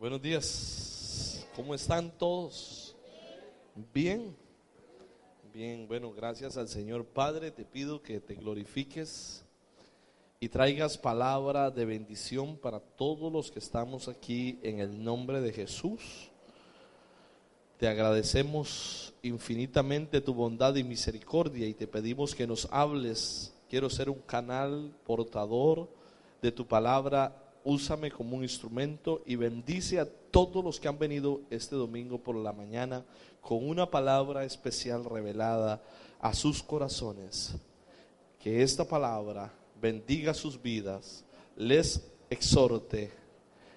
Buenos días. ¿Cómo están todos? Bien. Bien, bueno, gracias al Señor Padre. Te pido que te glorifiques y traigas palabra de bendición para todos los que estamos aquí en el nombre de Jesús. Te agradecemos infinitamente tu bondad y misericordia y te pedimos que nos hables. Quiero ser un canal portador de tu palabra úsame como un instrumento y bendice a todos los que han venido este domingo por la mañana con una palabra especial revelada a sus corazones. Que esta palabra bendiga sus vidas, les exhorte,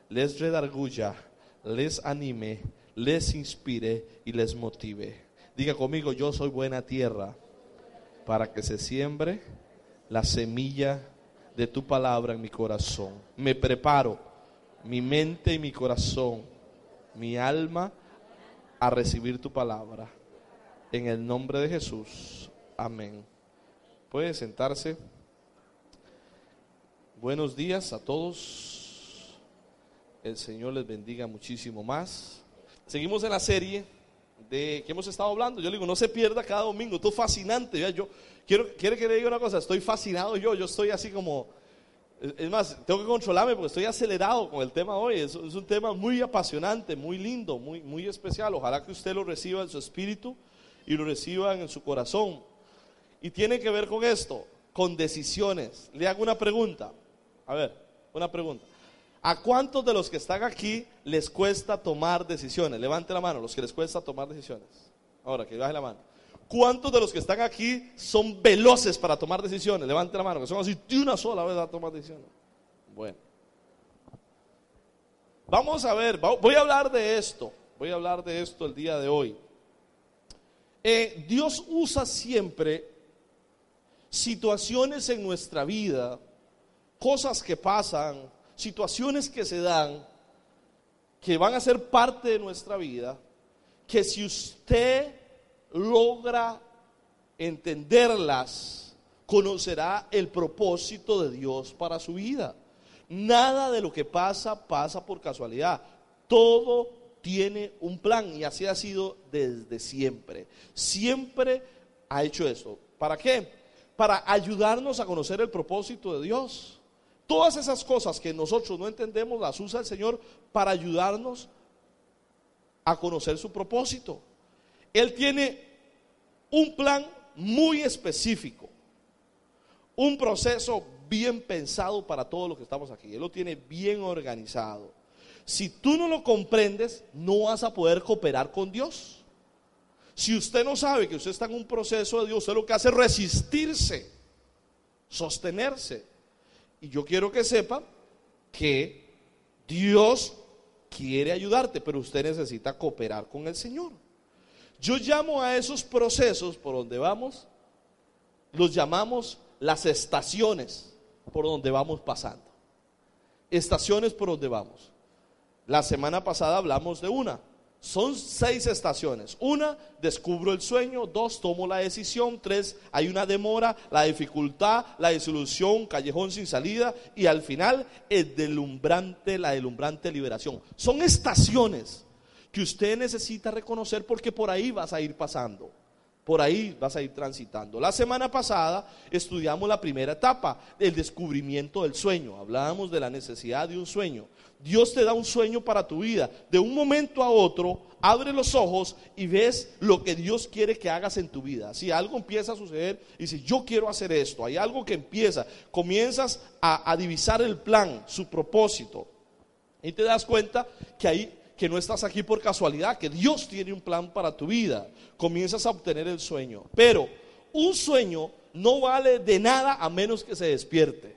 les redarguya, les anime, les inspire y les motive. Diga conmigo, yo soy buena tierra para que se siembre la semilla de tu palabra en mi corazón. Me preparo mi mente y mi corazón, mi alma a recibir tu palabra. En el nombre de Jesús. Amén. Puede sentarse. Buenos días a todos. El Señor les bendiga muchísimo más. Seguimos en la serie de que hemos estado hablando. Yo le digo, no se pierda cada domingo. Esto es fascinante. Yo, quiero, quiere que le diga una cosa. Estoy fascinado yo. Yo estoy así como. Es más, tengo que controlarme porque estoy acelerado con el tema hoy. Es, es un tema muy apasionante, muy lindo, muy, muy especial. Ojalá que usted lo reciba en su espíritu y lo reciba en su corazón. Y tiene que ver con esto, con decisiones. Le hago una pregunta. A ver, una pregunta. ¿A cuántos de los que están aquí les cuesta tomar decisiones? Levante la mano, los que les cuesta tomar decisiones. Ahora, que baje la mano. ¿Cuántos de los que están aquí son veloces para tomar decisiones? Levante la mano, que son así de una sola vez a tomar decisiones. Bueno. Vamos a ver, voy a hablar de esto. Voy a hablar de esto el día de hoy. Eh, Dios usa siempre situaciones en nuestra vida, cosas que pasan, situaciones que se dan, que van a ser parte de nuestra vida, que si usted logra entenderlas, conocerá el propósito de Dios para su vida. Nada de lo que pasa pasa por casualidad. Todo tiene un plan y así ha sido desde siempre. Siempre ha hecho eso. ¿Para qué? Para ayudarnos a conocer el propósito de Dios. Todas esas cosas que nosotros no entendemos las usa el Señor para ayudarnos a conocer su propósito. Él tiene un plan muy específico, un proceso bien pensado para todos los que estamos aquí. Él lo tiene bien organizado. Si tú no lo comprendes, no vas a poder cooperar con Dios. Si usted no sabe que usted está en un proceso de Dios, usted lo que hace es resistirse, sostenerse. Y yo quiero que sepa que Dios quiere ayudarte, pero usted necesita cooperar con el Señor. Yo llamo a esos procesos por donde vamos, los llamamos las estaciones por donde vamos pasando. Estaciones por donde vamos. La semana pasada hablamos de una, son seis estaciones. Una, descubro el sueño. Dos, tomo la decisión. Tres, hay una demora, la dificultad, la disolución, callejón sin salida. Y al final, el delumbrante, la delumbrante liberación. Son estaciones que usted necesita reconocer porque por ahí vas a ir pasando. Por ahí vas a ir transitando. La semana pasada estudiamos la primera etapa, el descubrimiento del sueño. Hablábamos de la necesidad de un sueño. Dios te da un sueño para tu vida. De un momento a otro, abre los ojos y ves lo que Dios quiere que hagas en tu vida. Si algo empieza a suceder y dices, yo quiero hacer esto, hay algo que empieza, comienzas a, a divisar el plan, su propósito. Y te das cuenta que ahí que no estás aquí por casualidad, que Dios tiene un plan para tu vida. Comienzas a obtener el sueño. Pero un sueño no vale de nada a menos que se despierte.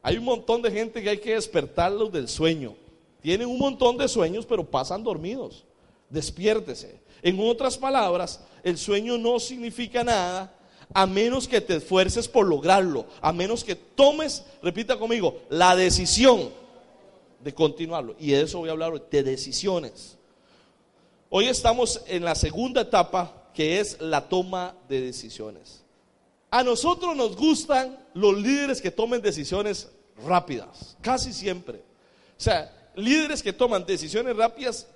Hay un montón de gente que hay que despertarlos del sueño. Tienen un montón de sueños, pero pasan dormidos. Despiértese. En otras palabras, el sueño no significa nada a menos que te esfuerces por lograrlo, a menos que tomes, repita conmigo, la decisión de continuarlo. Y de eso voy a hablar de decisiones. Hoy estamos en la segunda etapa que es la toma de decisiones. A nosotros nos gustan los líderes que tomen decisiones rápidas, casi siempre. O sea, líderes que toman decisiones rápidas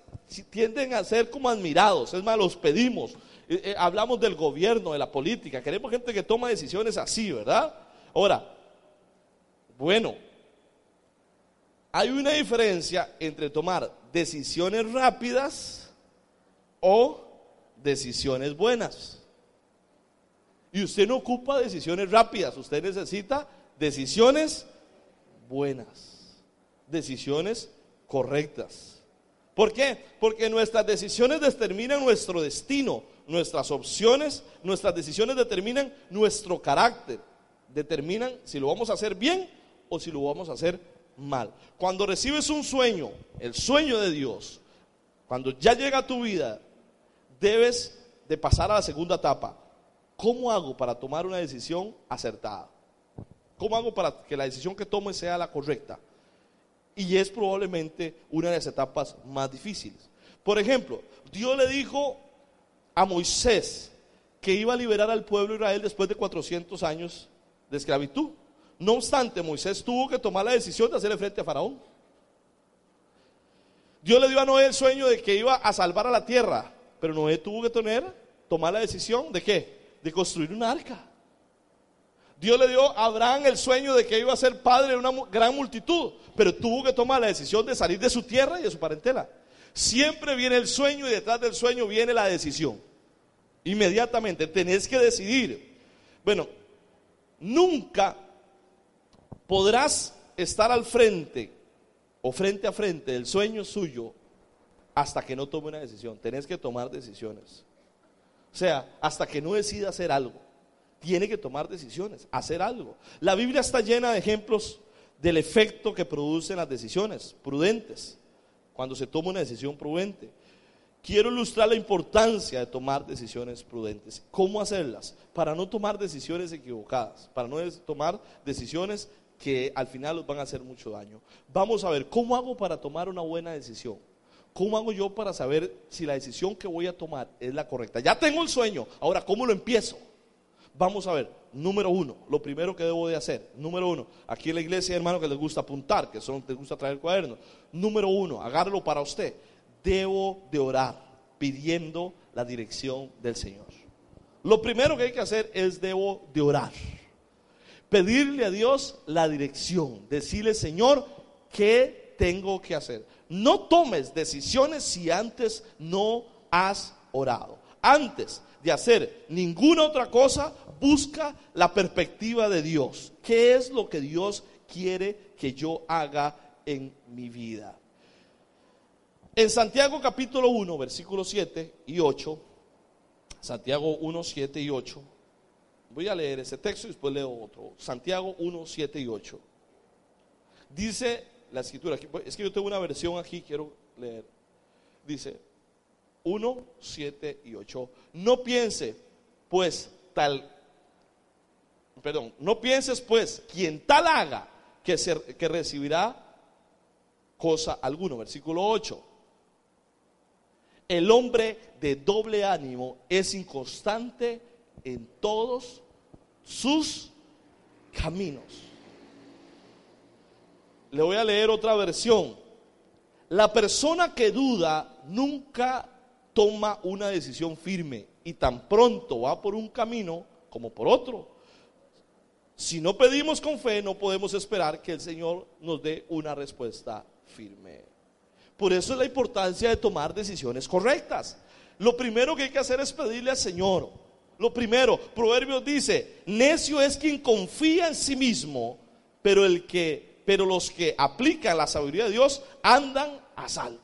tienden a ser como admirados, es más, los pedimos. Eh, eh, hablamos del gobierno, de la política, queremos gente que toma decisiones así, ¿verdad? Ahora, bueno, hay una diferencia entre tomar decisiones rápidas o decisiones buenas. Y usted no ocupa decisiones rápidas, usted necesita decisiones buenas, decisiones correctas. ¿Por qué? Porque nuestras decisiones determinan nuestro destino, nuestras opciones, nuestras decisiones determinan nuestro carácter, determinan si lo vamos a hacer bien o si lo vamos a hacer mal. Cuando recibes un sueño, el sueño de Dios, cuando ya llega a tu vida, debes de pasar a la segunda etapa. ¿Cómo hago para tomar una decisión acertada? ¿Cómo hago para que la decisión que tome sea la correcta? Y es probablemente una de las etapas más difíciles. Por ejemplo, Dios le dijo a Moisés que iba a liberar al pueblo de Israel después de 400 años de esclavitud. No obstante, Moisés tuvo que tomar la decisión de hacerle frente a Faraón. Dios le dio a Noé el sueño de que iba a salvar a la tierra, pero Noé tuvo que tener, tomar la decisión de qué? De construir un arca. Dios le dio a Abraham el sueño de que iba a ser padre de una gran multitud, pero tuvo que tomar la decisión de salir de su tierra y de su parentela. Siempre viene el sueño y detrás del sueño viene la decisión. Inmediatamente tenés que decidir. Bueno, nunca podrás estar al frente o frente a frente del sueño suyo hasta que no tome una decisión. Tenés que tomar decisiones. O sea, hasta que no decida hacer algo. Tiene que tomar decisiones, hacer algo. La Biblia está llena de ejemplos del efecto que producen las decisiones prudentes, cuando se toma una decisión prudente. Quiero ilustrar la importancia de tomar decisiones prudentes. ¿Cómo hacerlas? Para no tomar decisiones equivocadas, para no tomar decisiones que al final nos van a hacer mucho daño. Vamos a ver, ¿cómo hago para tomar una buena decisión? ¿Cómo hago yo para saber si la decisión que voy a tomar es la correcta? Ya tengo el sueño, ahora, ¿cómo lo empiezo? Vamos a ver, número uno, lo primero que debo de hacer, número uno, aquí en la iglesia, hermano, que les gusta apuntar, que son, les gusta traer el cuaderno, número uno, agárrelo para usted, debo de orar pidiendo la dirección del Señor. Lo primero que hay que hacer es debo de orar pedirle a Dios la dirección, decirle, Señor, ¿qué tengo que hacer? No tomes decisiones si antes no has orado. Antes de hacer ninguna otra cosa, busca la perspectiva de Dios. ¿Qué es lo que Dios quiere que yo haga en mi vida? En Santiago capítulo 1, versículos 7 y 8, Santiago 1, 7 y 8, Voy a leer ese texto y después leo otro. Santiago 1, 7 y 8. Dice la escritura, es que yo tengo una versión aquí, quiero leer. Dice 1, 7 y 8. No piense, pues, tal, perdón, no pienses, pues, quien tal haga que, que recibirá cosa alguna. Versículo 8. El hombre de doble ánimo es inconstante en todos sus caminos. Le voy a leer otra versión. La persona que duda nunca toma una decisión firme y tan pronto va por un camino como por otro. Si no pedimos con fe, no podemos esperar que el Señor nos dé una respuesta firme. Por eso es la importancia de tomar decisiones correctas. Lo primero que hay que hacer es pedirle al Señor, lo primero, Proverbios dice, necio es quien confía en sí mismo, pero el que pero los que aplican la sabiduría de Dios andan a salvo.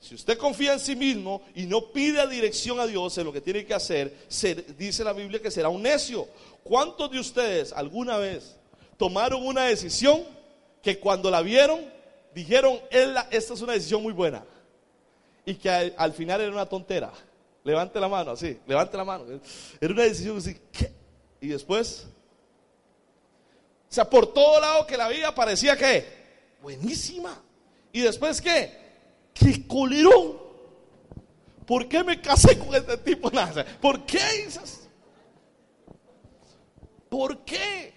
Si usted confía en sí mismo y no pide dirección a Dios en lo que tiene que hacer, dice la Biblia que será un necio. ¿Cuántos de ustedes alguna vez tomaron una decisión que cuando la vieron dijeron, esta es una decisión muy buena y que al final era una tontera? Levante la mano, así, levante la mano. Era una decisión así. Y después, o sea, por todo lado que la vida parecía que buenísima. Y después, ¿qué? ¡Qué colerón! ¿Por qué me casé con este tipo? ¿Por qué? ¿Por qué?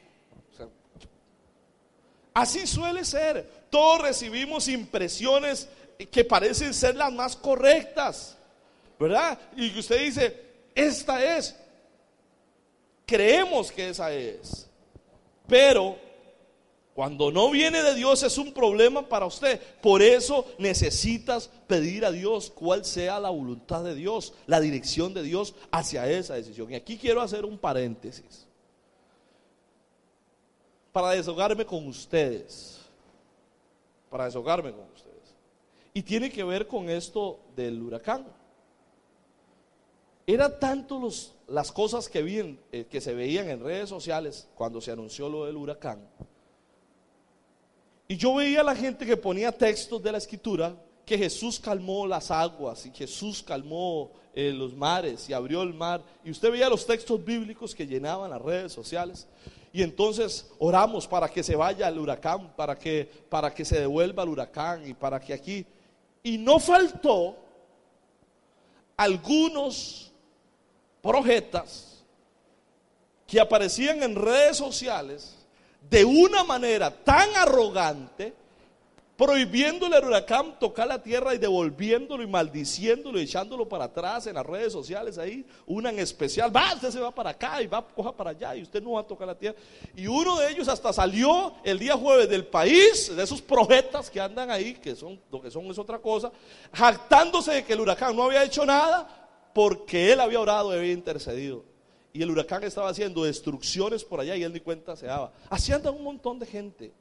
así suele ser. todos recibimos impresiones que parecen ser las más correctas, ¿verdad? Y usted dice, esta es, creemos que esa es, pero cuando no viene de Dios es un problema para usted. Por eso necesitas pedir a Dios cuál sea la voluntad de Dios, la dirección de Dios hacia esa decisión. Y aquí quiero hacer un paréntesis para desahogarme con ustedes. Para desahogarme con ustedes. Y tiene que ver con esto del huracán. Era tanto los, las cosas que, eh, que se veían en redes sociales cuando se anunció lo del huracán y yo veía a la gente que ponía textos de la escritura que Jesús calmó las aguas y Jesús calmó eh, los mares y abrió el mar. Y usted veía los textos bíblicos que llenaban las redes sociales. Y entonces oramos para que se vaya el huracán, para que, para que se devuelva el huracán y para que aquí. Y no faltó algunos profetas que aparecían en redes sociales de una manera tan arrogante, prohibiéndole al huracán tocar la tierra y devolviéndolo y maldiciéndolo y echándolo para atrás en las redes sociales ahí, una en especial, va, usted se va para acá y va, coja para allá y usted no va a tocar la tierra. Y uno de ellos hasta salió el día jueves del país, de esos profetas que andan ahí, que son, lo que son es otra cosa, jactándose de que el huracán no había hecho nada porque él había orado y había intercedido y el huracán estaba haciendo destrucciones por allá y él ni cuenta se daba. Así anda un montón de gente.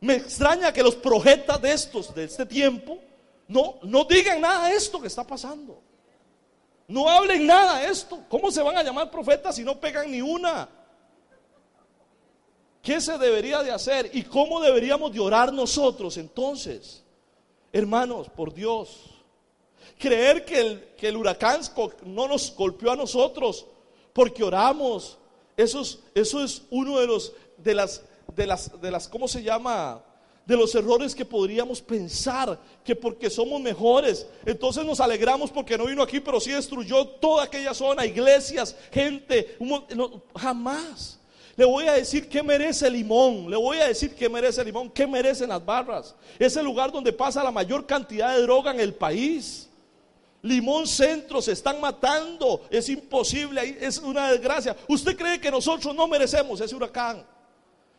Me extraña que los profetas de estos, de este tiempo, no, no digan nada de esto que está pasando. No hablen nada de esto. ¿Cómo se van a llamar profetas si no pegan ni una? ¿Qué se debería de hacer? ¿Y cómo deberíamos de orar nosotros entonces? Hermanos, por Dios. Creer que el, que huracán no nos golpeó a nosotros porque oramos. Eso es, eso es uno de los, de las, de las, de las, ¿cómo se llama? De los errores que podríamos pensar que porque somos mejores, entonces nos alegramos porque no vino aquí, pero sí destruyó toda aquella zona, iglesias, gente, jamás. Le voy a decir qué merece Limón, le voy a decir qué merece Limón, qué merecen las barras. Es el lugar donde pasa la mayor cantidad de droga en el país. Limón Centro se están matando. Es imposible, es una desgracia. ¿Usted cree que nosotros no merecemos ese huracán?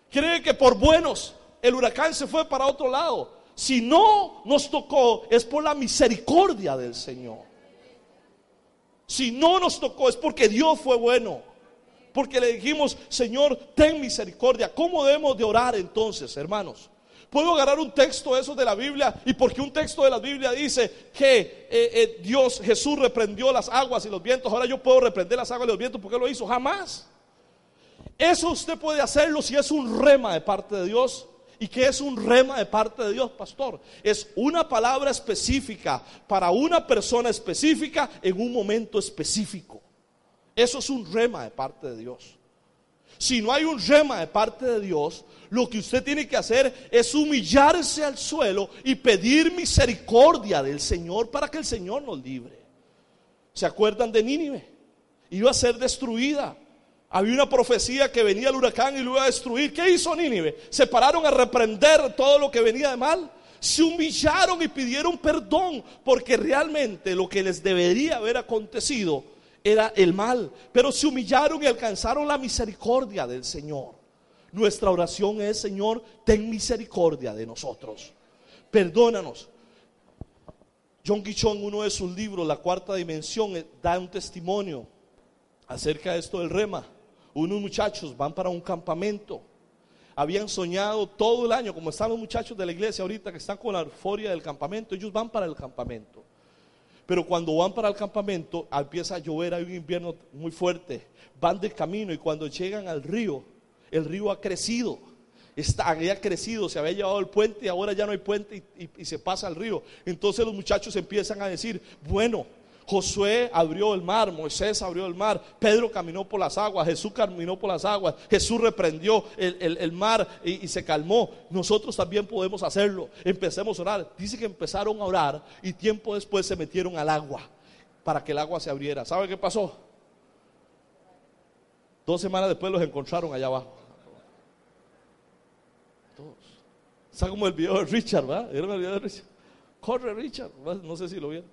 ¿Cree que por buenos el huracán se fue para otro lado? Si no nos tocó es por la misericordia del Señor. Si no nos tocó es porque Dios fue bueno. Porque le dijimos, Señor, ten misericordia. ¿Cómo debemos de orar entonces, hermanos? Puedo agarrar un texto eso de la Biblia y porque un texto de la Biblia dice que eh, eh, Dios, Jesús reprendió las aguas y los vientos, ahora yo puedo reprender las aguas y los vientos porque lo hizo jamás. Eso usted puede hacerlo si es un rema de parte de Dios. ¿Y qué es un rema de parte de Dios, pastor? Es una palabra específica para una persona específica en un momento específico. Eso es un rema de parte de Dios. Si no hay un rema de parte de Dios, lo que usted tiene que hacer es humillarse al suelo y pedir misericordia del Señor para que el Señor nos libre. ¿Se acuerdan de Nínive? Iba a ser destruida. Había una profecía que venía el huracán y lo iba a destruir. ¿Qué hizo Nínive? Se pararon a reprender todo lo que venía de mal. Se humillaron y pidieron perdón porque realmente lo que les debería haber acontecido era el mal, pero se humillaron y alcanzaron la misericordia del Señor. Nuestra oración es, Señor, ten misericordia de nosotros. Perdónanos. John Guichon en uno de sus libros, La Cuarta Dimensión, eh, da un testimonio acerca de esto del rema. Unos muchachos van para un campamento. Habían soñado todo el año, como están los muchachos de la iglesia ahorita que están con la euforia del campamento, ellos van para el campamento. Pero cuando van para el campamento, empieza a llover, hay un invierno muy fuerte. Van de camino y cuando llegan al río, el río ha crecido. Está, había crecido, se había llevado el puente y ahora ya no hay puente y, se pasa al río. Entonces los muchachos empiezan a decir, bueno, Josué abrió el mar, Moisés abrió el mar, Pedro caminó por las aguas, Jesús caminó por las aguas, Jesús reprendió el, mar y, y, se calmó. Nosotros también podemos hacerlo. Empecemos a orar. Dice que empezaron a orar y tiempo después se metieron al agua para que el agua se abriera. ¿Sabe qué pasó? Dos semanas después los encontraron allá abajo. Todos. Está como el video de Richard, ¿va? ¿Vieron el video de Richard? Corre Richard, no sé si lo vieron.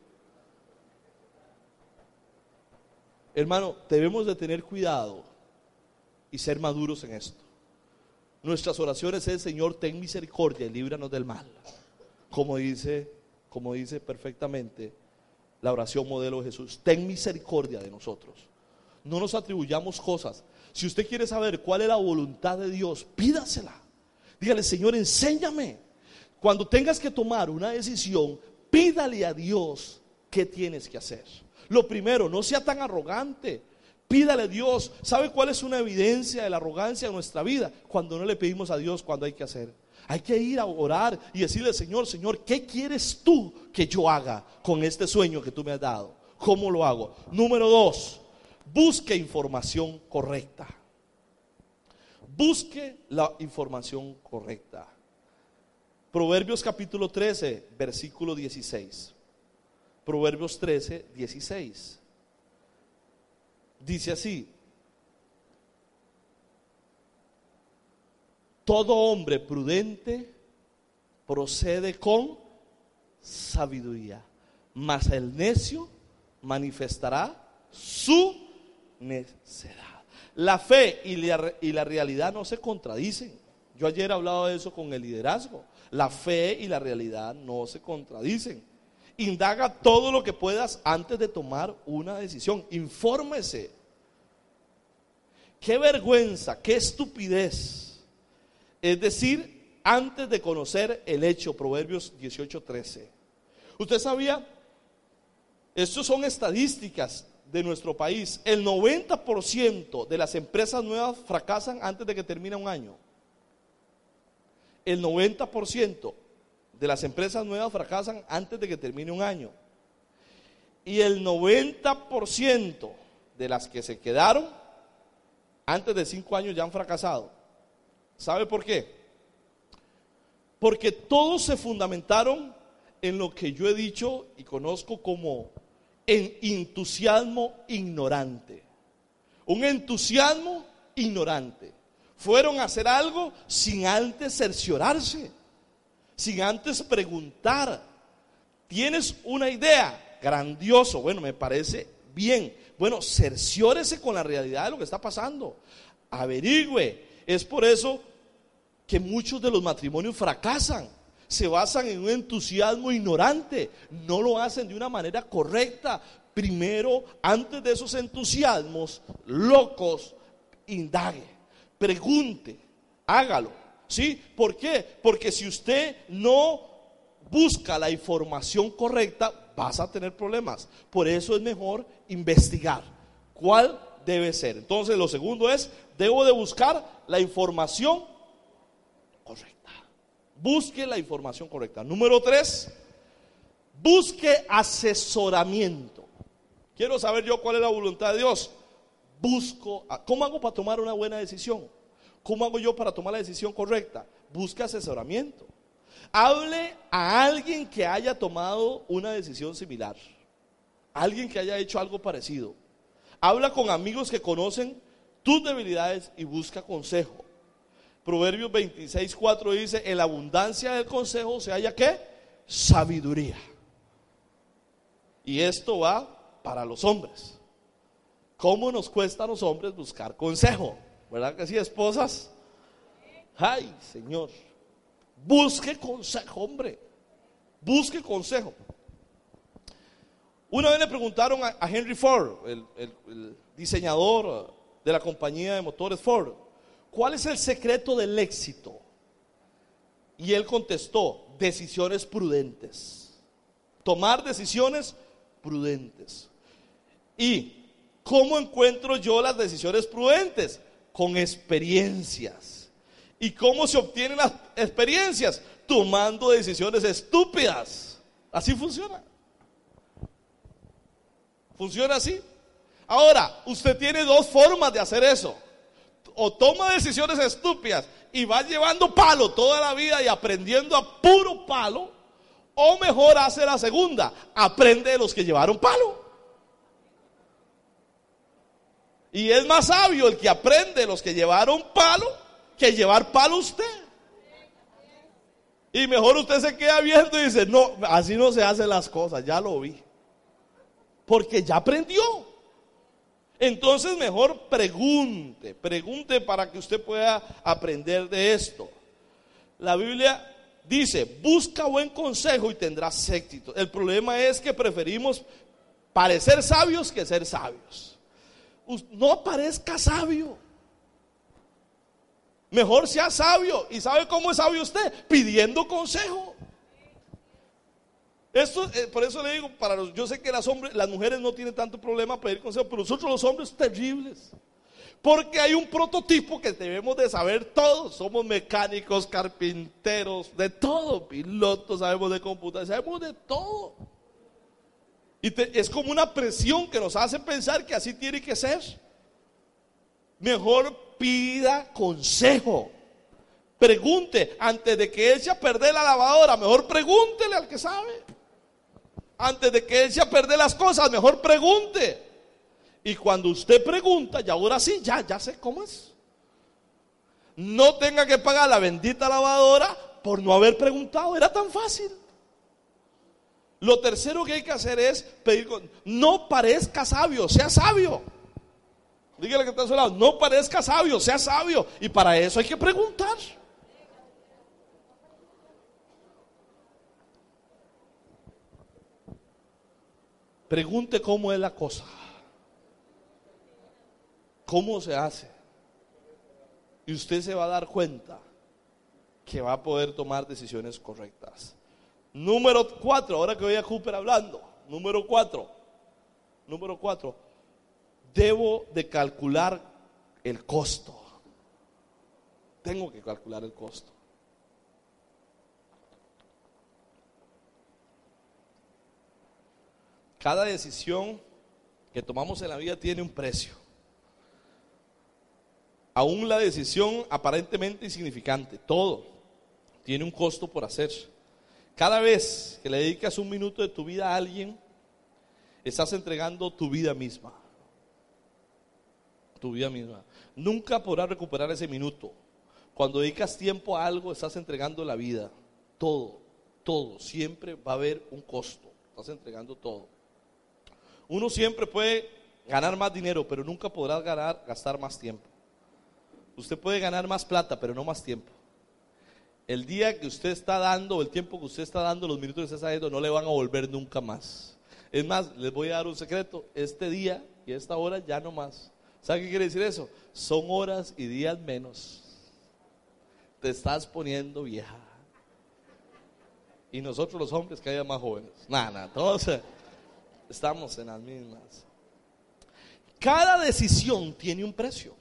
Hermano, debemos de tener cuidado y ser maduros en esto. Nuestras oraciones es, Señor, ten misericordia y líbranos del mal. Como dice, como dice perfectamente la oración modelo de Jesús, ten misericordia de nosotros. No nos atribuyamos cosas. Si usted quiere saber cuál es la voluntad de Dios, pídasela. Dígale, Señor, enséñame. Cuando tengas que tomar una decisión, pídale a Dios qué tienes que hacer. Lo primero, no sea tan arrogante. Pídale a Dios. ¿Sabe cuál es una evidencia de la arrogancia en nuestra vida? Cuando no le pedimos a Dios cuando hay que hacer. Hay que ir a orar y decirle, Señor, Señor, ¿qué quieres tú que yo haga con este sueño que tú me has dado? ¿Cómo lo hago? Número dos, busque información correcta. Busque la información correcta. Proverbios capítulo 13, versículo 16. Proverbios 13, 16. Dice así, todo hombre prudente procede con sabiduría, mas el necio manifestará su necedad. La fe y la, y la realidad no se contradicen. Yo ayer hablaba de eso con el liderazgo. La fe y la realidad no se contradicen. Indaga todo lo que puedas antes de tomar una decisión. Infórmese. Qué vergüenza, qué estupidez. Es decir, antes de conocer el hecho, Proverbios 18:13. ¿Usted sabía? Estos son estadísticas de nuestro país. El 90% de las empresas nuevas fracasan antes de que termine un año. El 90% de las empresas nuevas fracasan antes de que termine un año. Y el 90% de las que se quedaron antes de cinco años ya han fracasado. ¿Sabe por qué? Porque todos se fundamentaron en lo que yo he dicho y conozco como en entusiasmo ignorante. Un entusiasmo ignorante. Fueron a hacer algo sin antes cerciorarse sin antes preguntar. ¿Tienes una idea? Grandioso. Bueno, me parece bien. Bueno, cerciórese con la realidad de lo que está pasando. Averigüe. Es por eso que muchos de los matrimonios fracasan. Se basan en un entusiasmo ignorante. No lo hacen de una manera correcta. Primero, antes de esos entusiasmos locos, indague, pregunte, hágalo. ¿Sí? ¿Por qué? Porque si usted no busca la información correcta, vas a tener problemas. Por eso es mejor investigar cuál debe ser. Entonces, lo segundo es, debo de buscar la información correcta. Busque la información correcta. Número tres, busque asesoramiento. Quiero saber yo cuál es la voluntad de Dios. Busco, ¿cómo hago para tomar una buena decisión? ¿Cómo hago yo para tomar la decisión correcta? Busca asesoramiento. Hable a alguien que haya tomado una decisión similar. Alguien que haya hecho algo parecido. Habla con amigos que conocen tus debilidades y busca consejo. Proverbios 26, 4 dice, en la abundancia del consejo se halla qué? Sabiduría. Y esto va para los hombres. ¿Cómo nos cuesta a los hombres buscar consejo? ¿Verdad que sí, esposas? Ay, Señor. Busque consejo, hombre. Busque consejo. Una vez le preguntaron a, Henry Ford, el, el diseñador de la compañía de motores Ford, ¿cuál es el secreto del éxito? Y él contestó, decisiones prudentes. Tomar decisiones prudentes. ¿Y cómo encuentro yo las decisiones prudentes? con experiencias. ¿Y cómo se obtienen las experiencias? Tomando decisiones estúpidas. Así funciona. ¿Funciona así? Ahora, usted tiene dos formas de hacer eso. O toma decisiones estúpidas y va llevando palo toda la vida y aprendiendo a puro palo. O mejor hace la segunda, aprende de los que llevaron palo. Y es más sabio el que aprende los que llevaron palo que llevar palo usted. Y mejor usted se queda viendo y dice, no, así no se hacen las cosas, ya lo vi. Porque ya aprendió. Entonces mejor pregunte, pregunte para que usted pueda aprender de esto. La Biblia dice, busca buen consejo y tendrás éxito. El problema es que preferimos parecer sabios que ser sabios. No parezca sabio. Mejor sea sabio. ¿Y sabe cómo es sabio usted? Pidiendo consejo. Esto, eh, por eso le digo, para yo sé que las, hombres, las mujeres no tienen tanto problema pedir consejo, pero nosotros los hombres terribles. Porque hay un prototipo que debemos de saber todos. Somos mecánicos, carpinteros, de todo, pilotos, sabemos de computación, sabemos de todo. Y es como una presión que nos hace pensar que así tiene que ser. Mejor pida consejo. Pregunte antes de que eche a perder la lavadora. Mejor pregúntele al que sabe. Antes de que eche a perder las cosas, mejor pregunte. Y cuando usted pregunta, ya ahora sí, ya, ya sé cómo es. No tenga que pagar la bendita lavadora por no haber preguntado. Era tan fácil. Lo tercero que hay que hacer es pedir, no parezca sabio, sea sabio. Dígale que está a su lado, no parezca sabio, sea sabio. Y para eso hay que preguntar. Pregunte cómo es la cosa. ¿Cómo se hace? Y usted se va a dar cuenta que va a poder tomar decisiones correctas. Número cuatro, ahora que voy a Cooper hablando. Número cuatro. Número cuatro. Debo de calcular el costo. Tengo que calcular el costo. Cada decisión que tomamos en la vida tiene un precio. Aún la decisión aparentemente insignificante, todo tiene un costo por hacer. Cada vez que le dedicas un minuto de tu vida a alguien, estás entregando tu vida misma. Tu vida misma. Nunca podrás recuperar ese minuto. Cuando dedicas tiempo a algo, estás entregando la vida. Todo, todo. Siempre va a haber un costo. Estás entregando todo. Uno siempre puede ganar más dinero, pero nunca podrás ganar, gastar más tiempo. Usted puede ganar más plata, pero no más tiempo el día que usted está dando, el tiempo que usted está dando, los minutos que usted está dando, no le van a volver nunca más. Es más, les voy a dar un secreto. Este día y esta hora ya no más. ¿Sabe qué quiere decir eso? Son horas y días menos. Te estás poniendo vieja. Y nosotros los hombres que haya más jóvenes. Nada, nada, todos estamos en las mismas. Cada decisión tiene un precio.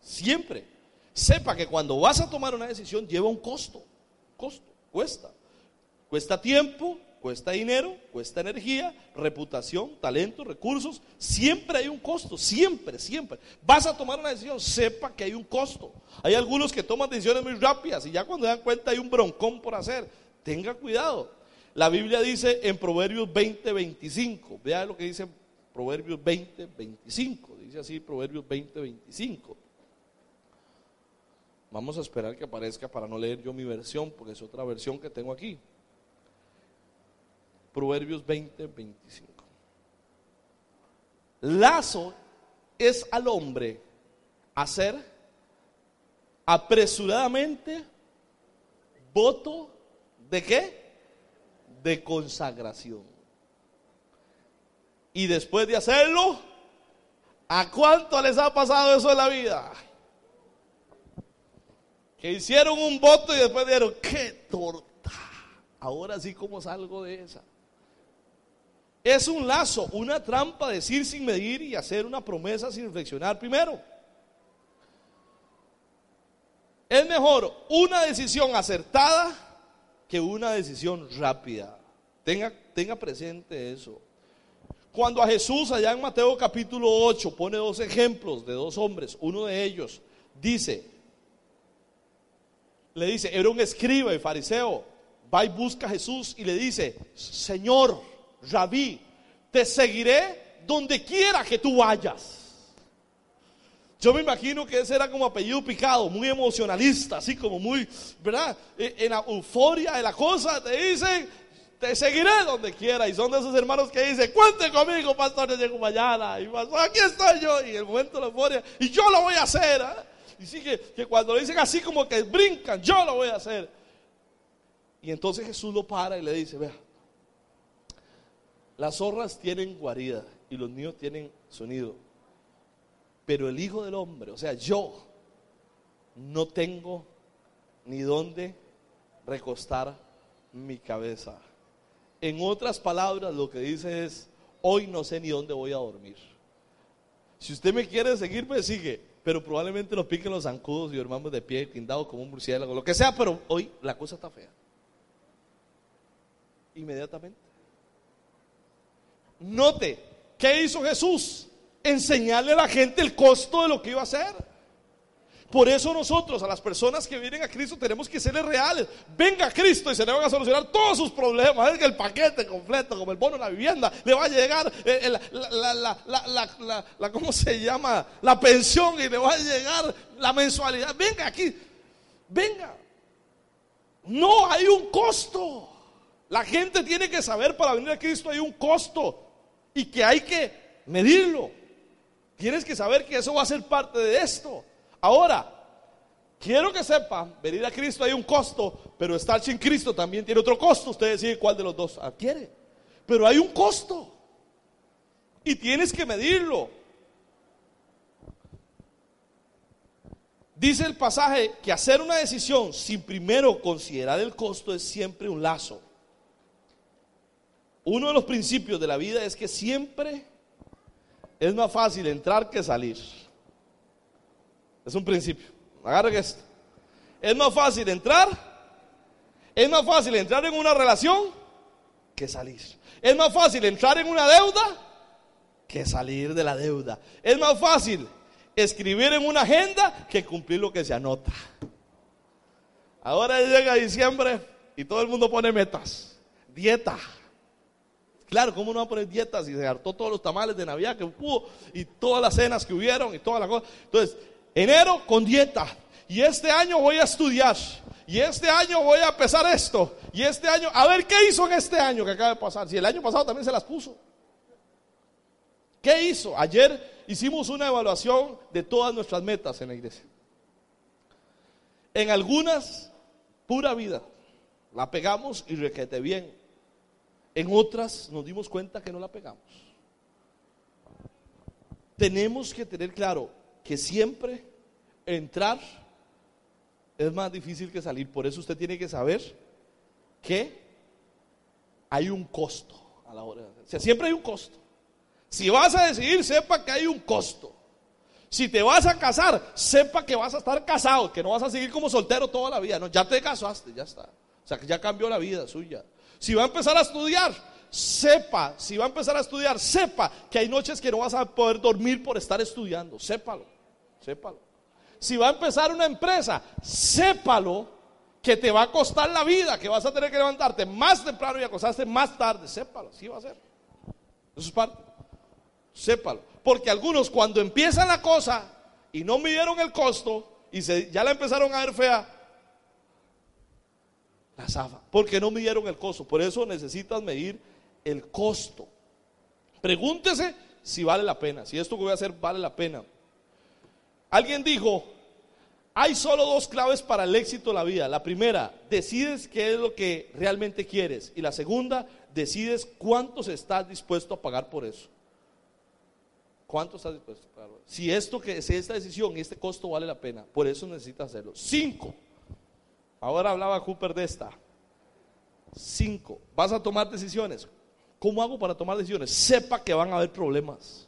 Siempre sepa que cuando vas a tomar una decisión lleva un costo. Costo, cuesta. Cuesta tiempo, cuesta dinero, cuesta energía, reputación, talento, recursos. Siempre hay un costo, siempre, siempre. Vas a tomar una decisión, sepa que hay un costo. Hay algunos que toman decisiones muy rápidas y ya cuando dan cuenta hay un broncón por hacer. Tenga cuidado. La Biblia dice en Proverbios 20, 25. Vea lo que dice Proverbios 20, 25. Dice así Proverbios 20, 25. Vamos a esperar que aparezca para no leer yo mi versión, porque es otra versión que tengo aquí. Proverbios 20, 25. Lazo es al hombre hacer apresuradamente voto de qué? De consagración. Y después de hacerlo, ¿a cuánto les ha pasado eso en la vida? que hicieron un voto y después dijeron, qué torta. Ahora sí, ¿cómo salgo de esa? Es un lazo, una trampa decir sin medir y hacer una promesa sin reflexionar primero. Es mejor una decisión acertada que una decisión rápida. Tenga, tenga presente eso. Cuando a Jesús allá en Mateo capítulo 8 pone dos ejemplos de dos hombres, uno de ellos dice, le dice, era un escriba y fariseo, va y busca a Jesús y le dice, Señor, rabí, te seguiré donde quiera que tú vayas. Yo me imagino que ese era como apellido picado, muy emocionalista, así como muy, ¿verdad? E, en la euforia de la cosa te dicen, te seguiré donde quiera. Y son de esos hermanos que dicen, cuente conmigo, pastor, yo llego mañana. Y pastor, aquí estoy yo. Y en el momento de la euforia, y yo lo voy a hacer. ¿eh? Y sí que, que cuando le dicen así como que brincan, yo lo voy a hacer. Y entonces Jesús lo para y le dice, vea, las zorras tienen guarida y los niños tienen sonido. Pero el Hijo del Hombre, o sea, yo no tengo ni dónde recostar mi cabeza. En otras palabras, lo que dice es, hoy no sé ni dónde voy a dormir. Si usted me quiere seguir, me sigue, pero probablemente nos piquen los zancudos y dormamos de pie, tindado como un murciélago, lo que sea, pero hoy la cosa está fea. Inmediatamente. Note, ¿qué hizo Jesús? Enseñarle a la gente el costo de lo que iba a hacer. Por eso nosotros, a las personas que vienen a Cristo, tenemos que serles reales. Venga a Cristo y se le van a solucionar todos sus problemas. Es que el paquete completo, como el bono de la vivienda, le va a llegar eh, la, la, ¿cómo se llama? La pensión y le va a llegar la mensualidad. Venga aquí, venga. No hay un costo. La gente tiene que saber para venir a Cristo hay un costo y que hay que medirlo. Tienes que saber que eso va a ser parte de esto. Ahora, quiero que sepan, venir a Cristo hay un costo, pero estar sin Cristo también tiene otro costo. Usted decide cuál de los dos adquiere. Pero hay un costo. Y tienes que medirlo. Dice el pasaje que hacer una decisión sin primero considerar el costo es siempre un lazo. Uno de los principios de la vida es que siempre es más fácil entrar que salir. Es un principio. Agarren esto. Es más fácil entrar. Es más fácil entrar en una relación que salir. Es más fácil entrar en una deuda que salir de la deuda. Es más fácil escribir en una agenda que cumplir lo que se anota. Ahora llega diciembre y todo el mundo pone metas. Dieta. Claro, ¿cómo no va a poner dietas y se hartó todos los tamales de Navidad que hubo y todas las cenas que hubieron y todas las cosas? Entonces, enero con dieta. Y este año voy a estudiar. Y este año voy a empezar esto. Y este año, a ver qué hizo en este año que acaba de pasar. Si el año pasado también se las puso. ¿Qué hizo? Ayer hicimos una evaluación de todas nuestras metas en la iglesia. En algunas, pura vida. La pegamos y requete bien. En otras nos dimos cuenta que no la pegamos. Tenemos que tener claro que siempre entrar es más difícil que salir. Por eso usted tiene que saber que hay un costo a la hora de O sea, siempre hay un costo. Si vas a decidir, sepa que hay un costo. Si te vas a casar, sepa que vas a estar casado, que no vas a seguir como soltero toda la vida. No, ya te casaste, ya está. O sea, que ya cambió la vida suya. Si va a empezar a estudiar, sepa, si va a empezar a estudiar, sepa que hay noches que no vas a poder dormir por estar estudiando. Sépalo, sépalo. Si va a empezar una empresa, sépalo que te va a costar la vida, que vas a tener que levantarte más temprano y acostarte más tarde. Sépalo, así va a ser. Eso es parte. Sépalo. Porque algunos cuando empiezan la cosa y no midieron el costo y se, ya la empezaron a ver fea, la zafa, porque no midieron el costo. Por eso necesitas medir el costo. Pregúntese si vale la pena, si esto que voy a hacer vale la pena. Alguien dijo, hay solo dos claves para el éxito de la vida. La primera, decides qué es lo que realmente quieres. Y la segunda, decides cuántos estás dispuesto a pagar por eso. ¿Cuánto estás dispuesto a pagar? Si esto que si esta decisión y este costo vale la pena, por eso necesitas hacerlo. Cinco. Ahora hablaba Cooper de esta. Cinco. Vas a tomar decisiones. ¿Cómo hago para tomar decisiones? Sepa que van a haber problemas.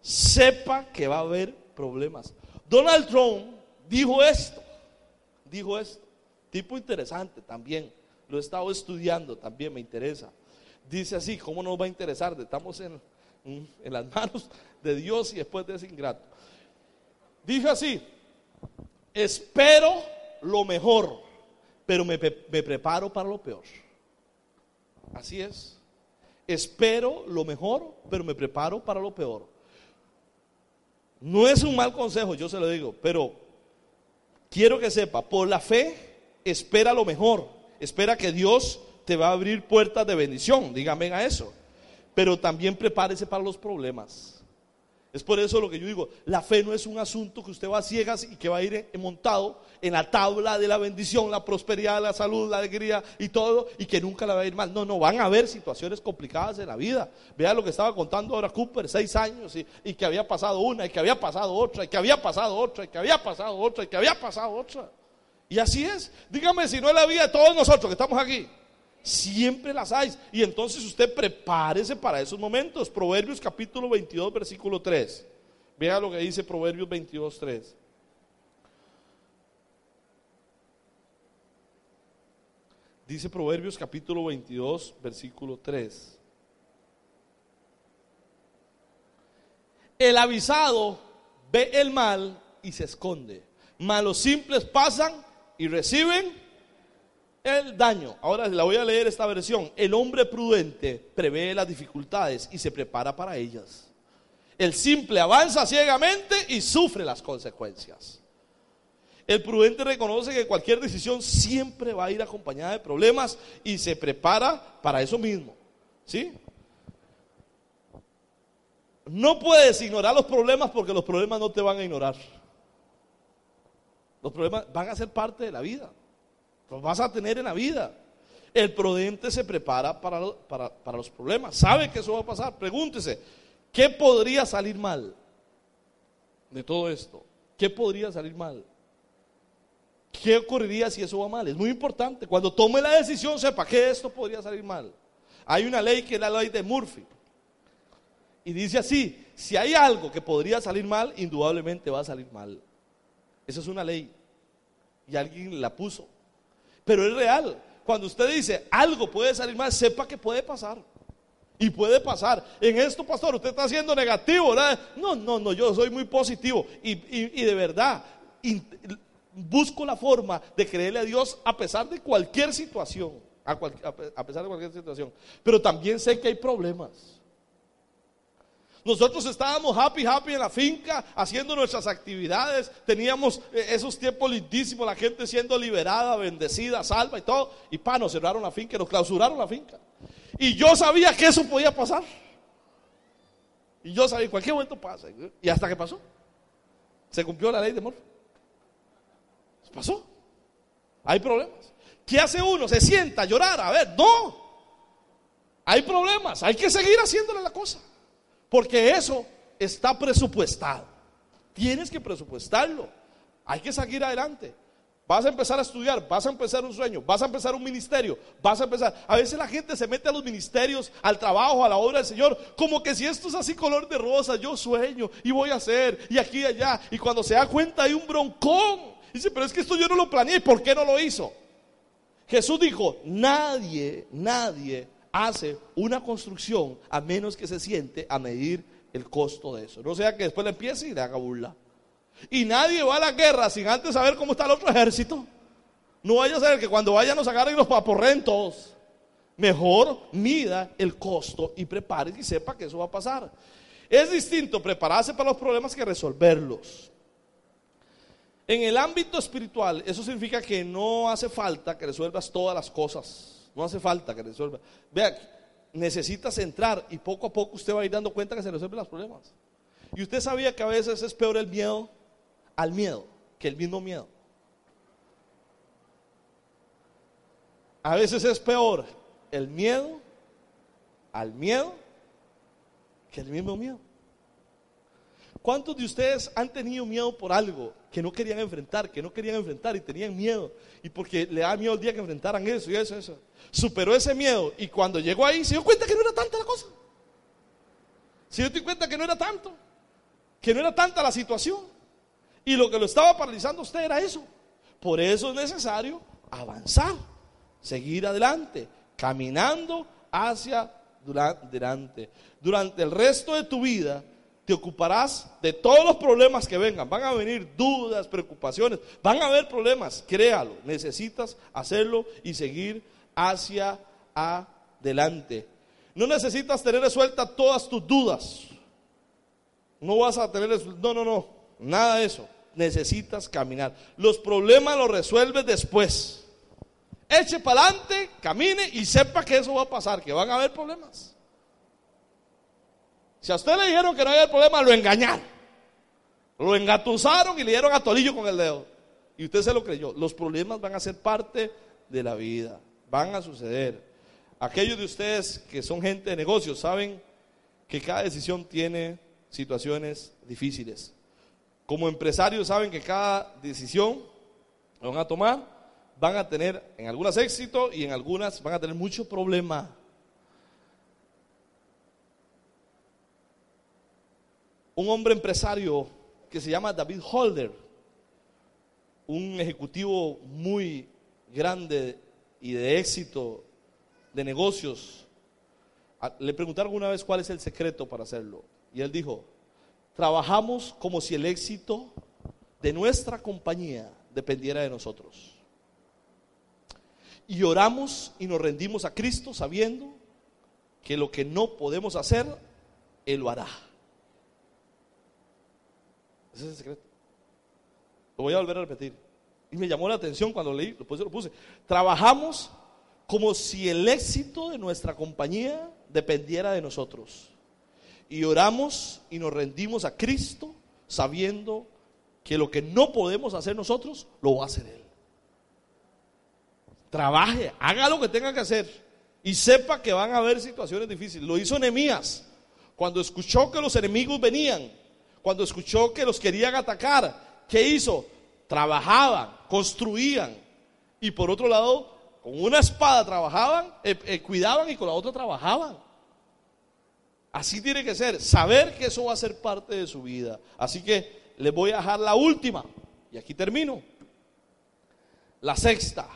Sepa que va a haber problemas. Donald Trump dijo esto. Dijo esto. Tipo interesante también. Lo he estado estudiando también, me interesa. Dice así, ¿cómo nos va a interesar? Estamos en, en las manos de Dios y después de ese ingrato. Dijo así, espero lo mejor, pero me, preparo para lo peor. Así es. Espero lo mejor, pero me preparo para lo peor. No es un mal consejo, yo se lo digo, pero quiero que sepa, por la fe, espera lo mejor. Espera que Dios te va a abrir puertas de bendición, dígame a eso. Pero también prepárese para los problemas. Es por eso lo que yo digo, la fe no es un asunto que usted va a ciegas y que va a ir montado en la tabla de la bendición, la prosperidad, la salud, la alegría y todo, y que nunca la va a ir mal. No, no, van a haber situaciones complicadas en la vida. Vea lo que estaba contando ahora Cooper, seis años, y, y que había pasado una, y que había pasado otra, y que había pasado otra, y que había pasado otra, y que había pasado otra. Y así es. Dígame si no es la vida de todos nosotros que estamos aquí. Siempre las hay. Y entonces usted prepárese para esos momentos. Proverbios capítulo 22, versículo 3. Vea lo que dice Proverbios 22, 3. Dice Proverbios capítulo 22, versículo 3. El avisado ve el mal y se esconde. Malos simples pasan y reciben el daño. Ahora la voy a leer esta versión. El hombre prudente prevé las dificultades y se prepara para ellas. El simple avanza ciegamente y sufre las consecuencias. El prudente reconoce que cualquier decisión siempre va a ir acompañada de problemas y se prepara para eso mismo. ¿Sí? No puedes ignorar los problemas porque los problemas no te van a ignorar. Los problemas van a ser parte de la vida. Los vas a tener en la vida. El prudente se prepara para, para, los problemas. Sabe que eso va a pasar. Pregúntese, ¿qué podría salir mal de todo esto? ¿Qué podría salir mal? ¿Qué ocurriría si eso va mal? Es muy importante. Cuando tome la decisión, sepa que esto podría salir mal. Hay una ley que es la ley de Murphy. Y dice así, si hay algo que podría salir mal, indudablemente va a salir mal. Esa es una ley. Y alguien la puso. Pero es real. Cuando usted dice algo puede salir mal, sepa que puede pasar. Y puede pasar. En esto, pastor, usted está siendo negativo, ¿verdad? No, no, no, yo soy muy positivo. Y, de verdad, busco la forma de creerle a Dios a pesar de cualquier situación. a pesar de cualquier situación. Pero también sé que hay problemas. Nosotros estábamos happy, happy en la finca, haciendo nuestras actividades. Teníamos eh, esos tiempos lindísimos, la gente siendo liberada, bendecida, salva y todo. Y pa, nos cerraron la finca, nos clausuraron la finca. Y yo sabía que eso podía pasar. Y yo sabía, cualquier momento pasa. Y hasta que pasó. Se cumplió la ley de amor. Pasó. Hay problemas. ¿Qué hace uno? Se sienta a llorar. A ver, no. Hay problemas. Hay que seguir haciéndole la cosa. Porque eso está presupuestado. Tienes que presupuestarlo. Hay que seguir adelante. Vas a empezar a estudiar, vas a empezar un sueño, vas a empezar un ministerio, vas a empezar. A veces la gente se mete a los ministerios, al trabajo, a la obra del Señor, como que si esto es así color de rosa, yo sueño y voy a hacer, y aquí y allá. Y cuando se da cuenta hay un broncón. Dice, pero es que esto yo no lo planeé, ¿por qué no lo hizo? Jesús dijo, nadie, nadie hace una construcción a menos que se siente a medir el costo de eso. No sea que después le empiece y le haga burla. Y nadie va a la guerra sin antes saber cómo está el otro ejército. No vaya a ser que cuando vayan nos agarren los paporrentos. Mejor mida el costo y prepare y sepa que eso va a pasar. Es distinto prepararse para los problemas que resolverlos. En el ámbito espiritual, eso significa que no hace falta que resuelvas todas las cosas. No hace falta que resuelva. Vea, necesitas entrar y poco a poco usted va a ir dando cuenta que se resuelven los problemas. Y usted sabía que a veces es peor el miedo al miedo que el mismo miedo. A veces es peor el miedo al miedo que el mismo miedo. ¿Cuántos de ustedes han tenido miedo por algo que no querían enfrentar, que no querían enfrentar y tenían miedo? Y porque le da miedo el día que enfrentaran eso y eso, eso. Superó ese miedo y cuando llegó ahí se dio cuenta que no era tanta la cosa. Se dio cuenta que no era tanto, que no era tanta la situación. Y lo que lo estaba paralizando a usted era eso. Por eso es necesario avanzar, seguir adelante, caminando hacia adelante. Durante el resto de tu vida te ocuparás de todos los problemas que vengan. Van a venir dudas, preocupaciones, van a haber problemas, créalo. Necesitas hacerlo y seguir hacia adelante. No necesitas tener resueltas todas tus dudas. No vas a tener, no, no, no, nada de eso. Necesitas caminar. Los problemas los resuelves después. Eche para adelante, camine y sepa que eso va a pasar, que van a haber problemas. Si a usted le dijeron que no había problema, lo engañaron. Lo engatusaron y le dieron a tolillo con el dedo. Y usted se lo creyó. Los problemas van a ser parte de la vida. Van a suceder. Aquellos de ustedes que son gente de negocios saben que cada decisión tiene situaciones difíciles. Como empresarios saben que cada decisión que van a tomar van a tener en algunas éxito y en algunas van a tener mucho problema. Un hombre empresario que se llama David Holder, un ejecutivo muy grande y de éxito de negocios, le preguntaron alguna vez cuál es el secreto para hacerlo. Y él dijo, trabajamos como si el éxito de nuestra compañía dependiera de nosotros. Y oramos y nos rendimos a Cristo sabiendo que lo que no podemos hacer, Él lo hará. Ese es el secreto. Lo voy a volver a repetir. Y me llamó la atención cuando leí, después lo puse. Trabajamos como si el éxito de nuestra compañía dependiera de nosotros. Y oramos y nos rendimos a Cristo sabiendo que lo que no podemos hacer nosotros, lo va a hacer Él. Trabaje, haga lo que tenga que hacer y sepa que van a haber situaciones difíciles. Lo hizo Nehemías cuando escuchó que los enemigos venían, cuando escuchó que los querían atacar. ¿Qué hizo? Trabajaban, construían y por otro lado, con una espada trabajaban, eh, eh, cuidaban y con la otra trabajaban. Así tiene que ser, saber que eso va a ser parte de su vida. Así que les voy a dejar la última, y aquí termino. La sexta,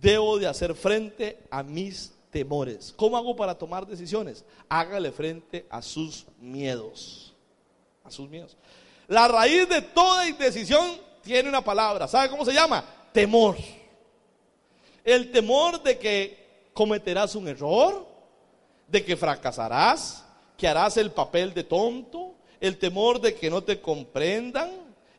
debo de hacer frente a mis temores. ¿Cómo hago para tomar decisiones? Hágale frente a sus miedos. A sus miedos. La raíz de toda indecisión tiene una palabra. ¿Sabe cómo se llama? Temor. El temor de que cometerás un error, de que fracasarás, que harás el papel de tonto, el temor de que no te comprendan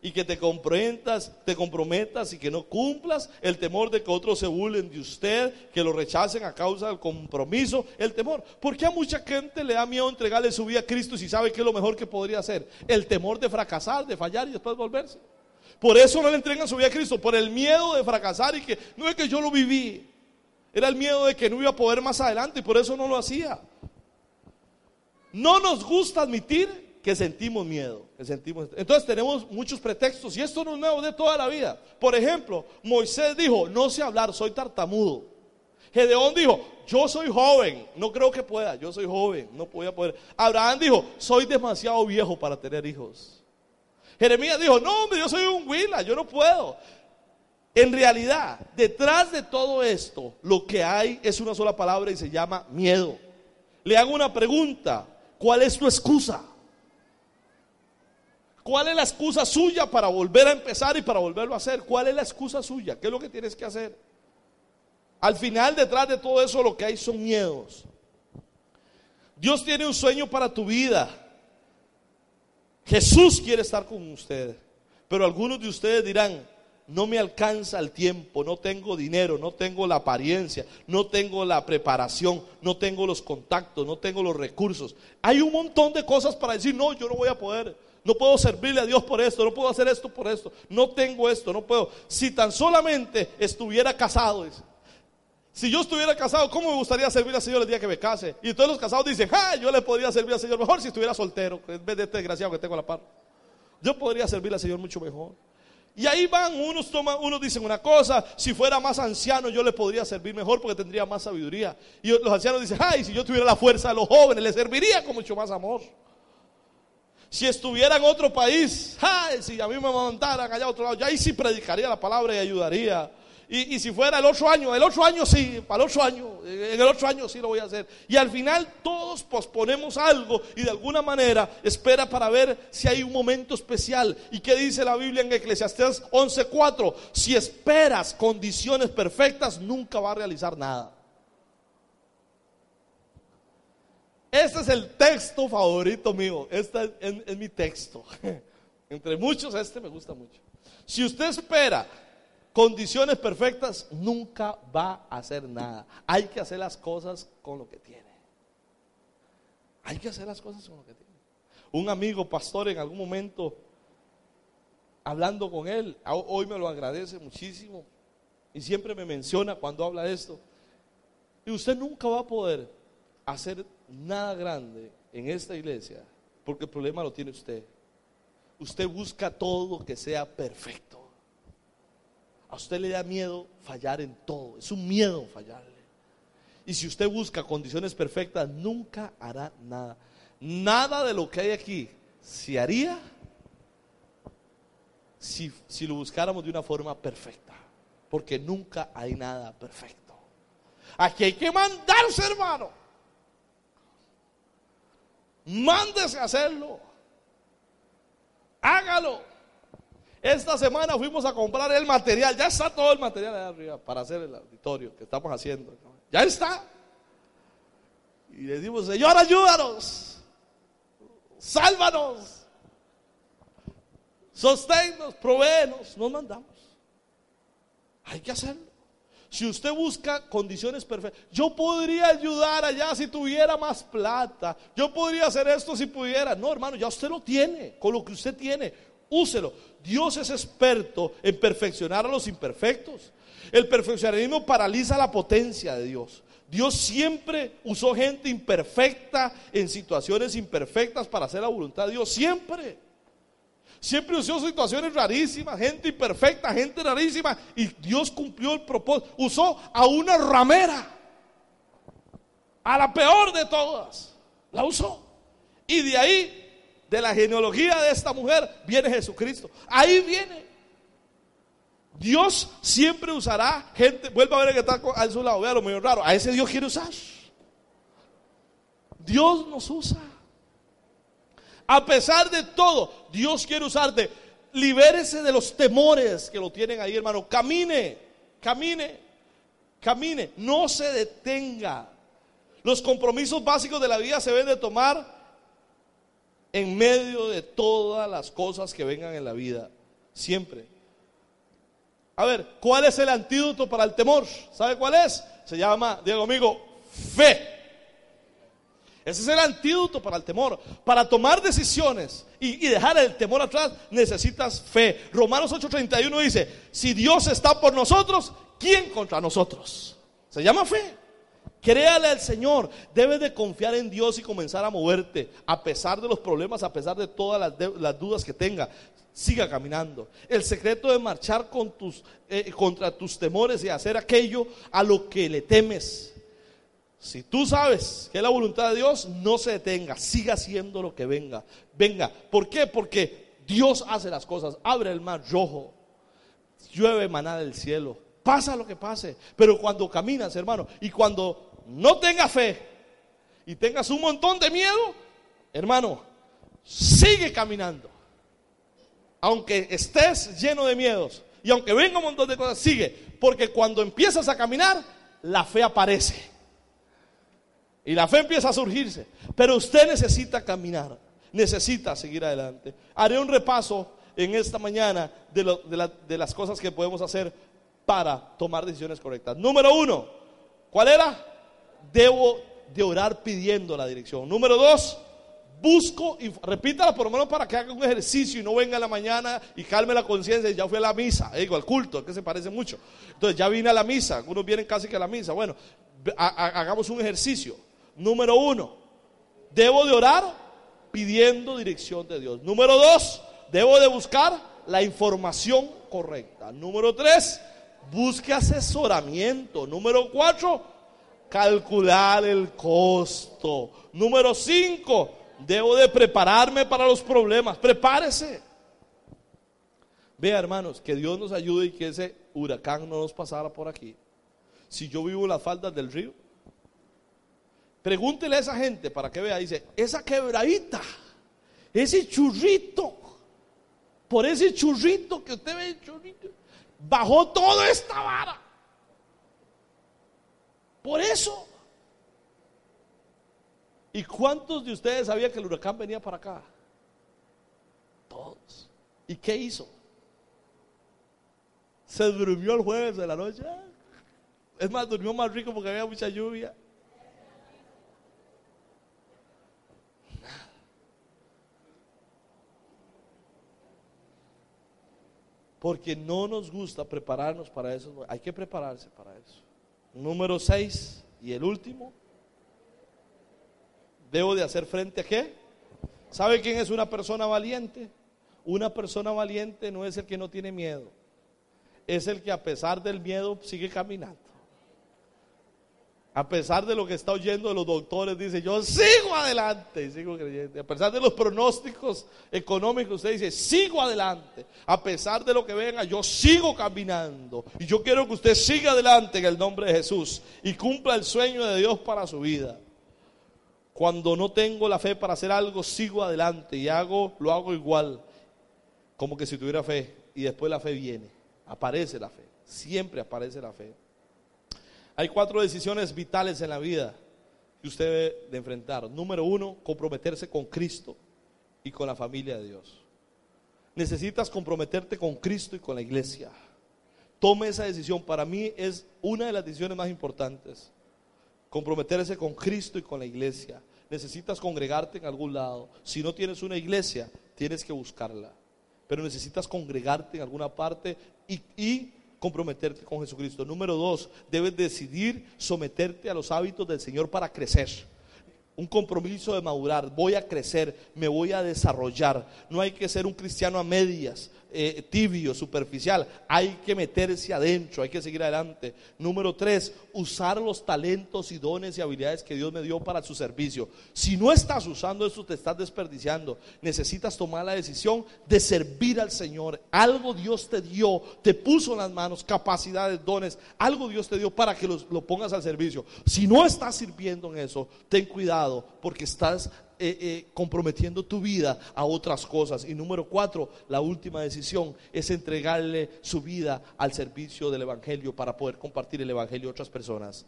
y que te comprendas, te comprometas y que no cumplas, el temor de que otros se burlen de usted, que lo rechacen a causa del compromiso, el temor. ¿Por qué a mucha gente le da miedo entregarle su vida a Cristo si sabe que es lo mejor que podría hacer? El temor de fracasar, de fallar y después volverse. Por eso no le entregan su vida a Cristo, por el miedo de fracasar y que no es que yo lo viví, era el miedo de que no iba a poder más adelante y por eso no lo hacía. No nos gusta admitir que sentimos miedo, Entonces tenemos muchos pretextos y esto no es nuevo de toda la vida. Por ejemplo, Moisés dijo, no sé hablar, soy tartamudo. Gedeón dijo, yo soy joven, no creo que pueda, yo soy joven, no voy a poder. Abraham dijo, soy demasiado viejo para tener hijos. Jeremías dijo, no hombre, yo soy un huila, yo no puedo. En realidad, detrás de todo esto, lo que hay es una sola palabra y se llama miedo. Le hago una pregunta, ¿cuál es tu excusa? ¿Cuál es la excusa suya para volver a empezar y para volverlo a hacer? ¿Cuál es la excusa suya? ¿Qué es lo que tienes que hacer? Al final, detrás de todo eso, lo que hay son miedos. Dios tiene un sueño para tu vida. Jesús quiere estar con usted. Pero algunos de ustedes dirán, no me alcanza el tiempo, no tengo dinero, no tengo la apariencia, no tengo la preparación, no tengo los contactos, no tengo los recursos. Hay un montón de cosas para decir, no, yo no voy a poder. No puedo servirle a Dios por esto, no puedo hacer esto por esto, no tengo esto, no puedo. Si tan solamente estuviera casado, si yo estuviera casado, ¿cómo me gustaría servir al Señor el día que me case? Y todos los casados dicen, ah, yo le podría servir al Señor mejor si estuviera soltero, en vez de este desgraciado que tengo a la par. Yo podría servir al Señor mucho mejor. Y ahí van, unos toman, unos dicen una cosa, si fuera más anciano yo le podría servir mejor porque tendría más sabiduría. Y los ancianos dicen, ay, si yo tuviera la fuerza de los jóvenes, le serviría con mucho más amor. Si estuviera en otro país, ay, si a mí me mandaran allá a otro lado, ya ahí sí predicaría la palabra y ayudaría. Y, si fuera el otro año, el otro año sí, para el otro año, en el otro año sí lo voy a hacer. Y al final todos posponemos algo y de alguna manera espera para ver si hay un momento especial. ¿Y qué dice la Biblia en Eclesiastés 11:4? Si esperas condiciones perfectas, nunca va a realizar nada. Este es el texto favorito mío. Este es, mi texto. Entre muchos, este me gusta mucho. Si usted espera condiciones perfectas, nunca va a hacer nada. Hay que hacer las cosas con lo que tiene. Hay que hacer las cosas con lo que tiene. Un amigo pastor en algún momento, hablando con él, hoy me lo agradece muchísimo y siempre me menciona cuando habla de esto. Y usted nunca va a poder hacer nada grande en esta iglesia, porque el problema lo tiene usted. Usted busca todo que sea perfecto. A usted le da miedo fallar en todo, es un miedo fallarle. Y si usted busca condiciones perfectas, nunca hará nada. Nada de lo que hay aquí se haría si, si lo buscáramos de una forma perfecta. Porque nunca hay nada perfecto. Aquí hay que mandarse, hermano. Mándese a hacerlo. Hágalo. Esta semana fuimos a comprar el material. Ya está todo el material allá arriba para hacer el auditorio que estamos haciendo. Ya está. Y le dimos, Señor, ayúdanos. Sálvanos. Sosténnos, proveenos. Nos mandamos. Hay que hacerlo. Si usted busca condiciones perfectas, yo podría ayudar allá si tuviera más plata. Yo podría hacer esto si pudiera. No, hermano, ya usted lo tiene. Con lo que usted tiene, úselo. Dios es experto en perfeccionar a los imperfectos. El perfeccionismo paraliza la potencia de Dios. Dios siempre usó gente imperfecta en situaciones imperfectas para hacer la voluntad de Dios. Siempre. Siempre usó situaciones rarísimas, gente imperfecta, gente rarísima. Y Dios cumplió el propósito. Usó a una ramera. A la peor de todas. La usó. Y de ahí, de la genealogía de esta mujer, viene Jesucristo. Ahí viene. Dios siempre usará gente. Vuelva a ver que está a su lado. Vea lo medio raro. A ese Dios quiere usar. Dios nos usa. A pesar de todo, Dios quiere usarte. Libérese de los temores que lo tienen ahí, hermano. Camine, camine, camine. No se detenga. Los compromisos básicos de la vida se deben de tomar en medio de todas las cosas que vengan en la vida. Siempre. A ver, ¿cuál es el antídoto para el temor? ¿Sabe cuál es? Se llama, Diego amigo, fe. Ese es el antídoto para el temor. Para tomar decisiones y, dejar el temor atrás, necesitas fe. Romanos 8:31 dice, si Dios está por nosotros, ¿quién contra nosotros? Se llama fe. Créale al Señor. Debes de confiar en Dios y comenzar a moverte. A pesar de los problemas, a pesar de todas las, dudas que tenga. Siga caminando. El secreto de marchar eh, contra tus temores y hacer aquello a lo que le temes si tú sabes que es la voluntad de Dios, no se detenga, siga haciendo lo que venga. Venga, ¿por qué? Porque Dios hace las cosas, abre el mar rojo, llueve maná del cielo, pasa lo que pase. Pero cuando caminas, hermano, y cuando no tengas fe y tengas un montón de miedo, hermano, sigue caminando. Aunque estés lleno de miedos y aunque venga un montón de cosas, sigue. Porque cuando empiezas a caminar, la fe aparece. Y la fe empieza a surgirse. Pero usted necesita caminar, necesita seguir adelante. Haré un repaso en esta mañana de, las cosas que podemos hacer para tomar decisiones correctas. Número uno, ¿cuál era? Debo de orar pidiendo la dirección. Número dos, busco, y repítala por lo menos para que haga un ejercicio y no venga en la mañana y calme la conciencia ya fue a la misa, digo, al culto, que se parece mucho. Entonces ya vine a la misa, algunos vienen casi que a la misa. Bueno, hagamos un ejercicio. Número uno, debo de orar pidiendo dirección de Dios. Número dos, debo de buscar la información correcta. Número tres, busque asesoramiento. Número cuatro, calcular el costo. Número cinco, debo de prepararme para los problemas. Prepárese. Vea, hermanos, que Dios nos ayude y que ese huracán no nos pasara por aquí. Si yo vivo en las faldas del río, Pregúntele a esa gente para que vea, dice, esa quebradita, ese churrito, por ese churrito que usted ve, churrito, bajó toda esta vara. Por eso. ¿Y cuántos de ustedes sabían que el huracán venía para acá? Todos. ¿Y qué hizo? Se durmió el jueves de la noche. Es más, durmió más rico porque había mucha lluvia. Porque no nos gusta prepararnos para eso. Hay que prepararse para eso. Número 6 y el último. Debo de hacer frente a qué? ¿Sabe quién es una persona valiente? Una persona valiente no es el que no tiene miedo. Es el que a pesar del miedo sigue caminando. A pesar de lo que está oyendo de los doctores, dice, yo sigo adelante y sigo creyendo. A pesar de los pronósticos económicos, usted dice, sigo adelante. A pesar de lo que venga, yo sigo caminando. Y yo quiero que usted siga adelante en el nombre de Jesús y cumpla el sueño de Dios para su vida. Cuando no tengo la fe para hacer algo, sigo adelante y hago, lo hago igual, como que si tuviera fe. Y después la fe viene, aparece la fe, siempre aparece la fe. Hay cuatro decisiones vitales en la vida que usted debe de enfrentar. Número uno, comprometerse con Cristo y con la familia de Dios. Necesitas comprometerte con Cristo y con la iglesia. Tome esa decisión. Para mí es una de las decisiones más importantes. Comprometerse con Cristo y con la iglesia. Necesitas congregarte en algún lado. Si no tienes una iglesia, tienes que buscarla. Pero necesitas congregarte en alguna parte y comprometerte con Jesucristo. Número dos, debes decidir someterte a los hábitos del Señor para crecer. Un compromiso de madurar. Voy a crecer, me voy a desarrollar. No hay que ser un cristiano a medias. Eh, tibio, superficial. Hay que meterse adentro, hay que seguir adelante. Número tres, usar los talentos y dones y habilidades que Dios me dio para su servicio. Si no estás usando eso, te estás desperdiciando. Necesitas tomar la decisión de servir al Señor. Algo Dios te dio, te puso en las manos capacidades, dones. Algo Dios te dio para que lo pongas al servicio. Si no estás sirviendo en eso, ten cuidado porque estás eh, eh, comprometiendo tu vida a otras cosas. Y número cuatro, la última decisión es entregarle su vida al servicio del Evangelio para poder compartir el Evangelio a otras personas.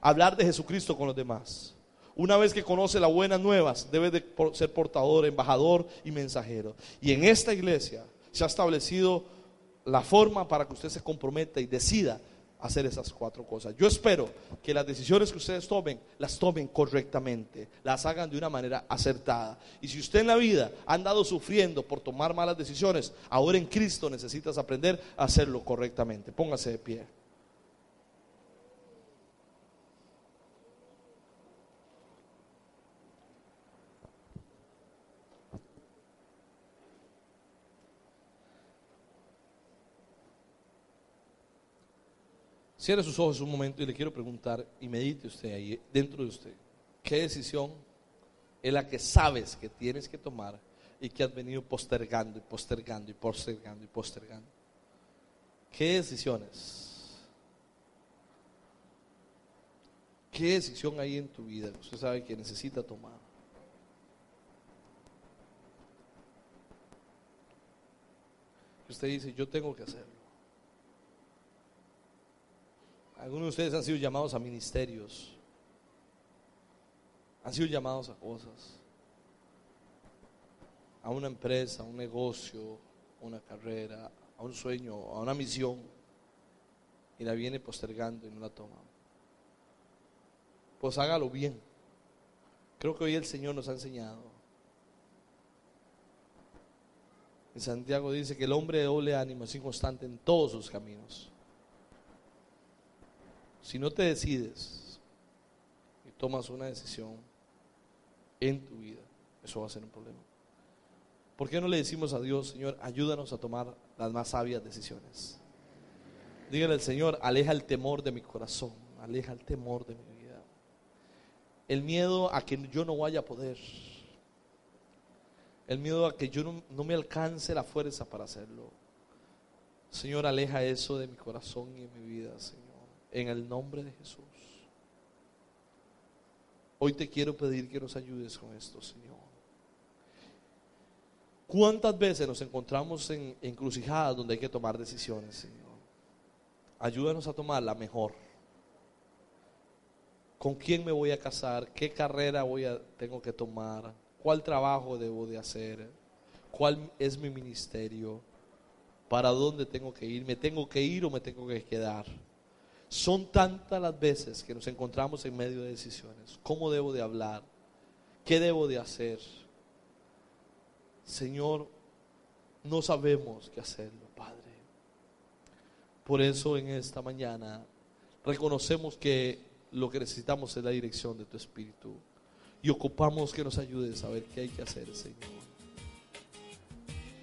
Hablar de Jesucristo con los demás. Una vez que conoce las buenas nuevas, debe de ser portador, embajador y mensajero. Y en esta iglesia se ha establecido la forma para que usted se comprometa y decida hacer esas cuatro cosas. Yo espero que las decisiones que ustedes tomen, las tomen correctamente, las hagan de una manera acertada. Y si usted en la vida ha andado sufriendo por tomar malas decisiones, ahora en Cristo necesitas aprender a hacerlo correctamente. Póngase de pie. Cierre sus ojos un momento y le quiero preguntar y medite usted ahí dentro de usted. ¿Qué decisión es la que sabes que tienes que tomar y que has venido postergando y postergando y postergando y postergando? ¿Qué decisiones? ¿Qué decisión hay en tu vida que usted sabe que necesita tomar? usted dice, yo tengo que hacerlo. Algunos de ustedes han sido llamados a ministerios, han sido llamados a cosas, a una empresa, a un negocio, a una carrera, a un sueño, a una misión, y la viene postergando y no la toma. Pues hágalo bien. Creo que hoy el Señor nos ha enseñado. En Santiago dice que el hombre de doble ánimo es inconstante en todos sus caminos. Si no te decides y tomas una decisión en tu vida, eso va a ser un problema. ¿Por qué no le decimos a Dios, Señor, ayúdanos a tomar las más sabias decisiones? Dígale al Señor, aleja el temor de mi corazón, aleja el temor de mi vida. El miedo a que yo no vaya a poder. El miedo a que yo no, me alcance la fuerza para hacerlo. Señor, aleja eso de mi corazón y de mi vida, Señor en el nombre de Jesús. Hoy te quiero pedir que nos ayudes con esto, Señor. ¿Cuántas veces nos encontramos en encrucijadas donde hay que tomar decisiones, Señor? Ayúdanos a tomar la mejor. con quién me voy a casar, qué carrera voy a, tengo que tomar, cuál trabajo debo de hacer, cuál es mi ministerio, para dónde tengo que ir, me tengo que ir o me tengo que quedar. Son tantas las veces que nos encontramos en medio de decisiones. ¿Cómo debo de hablar? ¿Qué debo de hacer? Señor, no sabemos qué hacerlo, Padre. Por eso en esta mañana reconocemos que lo que necesitamos es la dirección de tu Espíritu y ocupamos que nos ayudes a ver qué hay que hacer, Señor.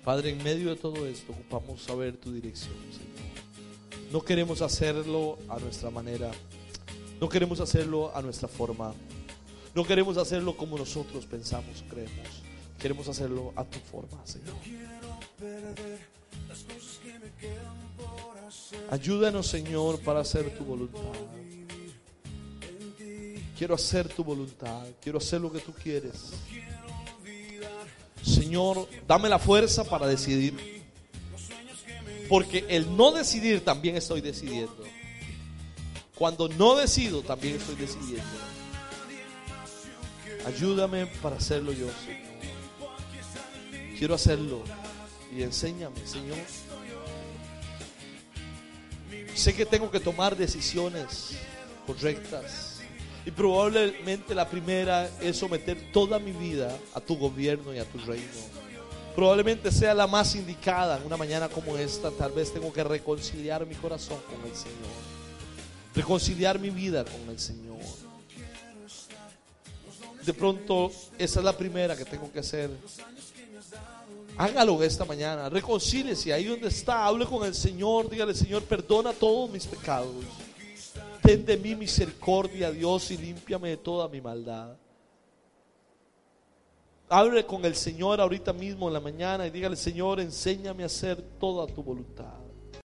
Padre, en medio de todo esto ocupamos saber tu dirección, Señor. No queremos hacerlo a nuestra manera. No queremos hacerlo a nuestra forma. No queremos hacerlo como nosotros pensamos, creemos. Queremos hacerlo a tu forma, Señor. Ayúdanos, Señor, para hacer tu voluntad. Quiero hacer tu voluntad. Quiero hacer lo que tú quieres. Señor, dame la fuerza para decidir. Porque el no decidir también estoy decidiendo. Cuando no decido también estoy decidiendo. Ayúdame para hacerlo yo, Señor. Quiero hacerlo. Y enséñame, Señor. Sé que tengo que tomar decisiones correctas. Y probablemente la primera es someter toda mi vida a tu gobierno y a tu reino probablemente sea la más indicada en una mañana como esta. Tal vez tengo que reconciliar mi corazón con el Señor. Reconciliar mi vida con el Señor. De pronto, esa es la primera que tengo que hacer. Hágalo esta mañana. Reconcíliese ahí donde está. Hable con el Señor. Dígale, Señor, perdona todos mis pecados. Ten de mí misericordia, Dios, y límpiame de toda mi maldad. Hable con el Señor ahorita mismo en la mañana y dígale, Señor, enséñame a hacer toda tu voluntad.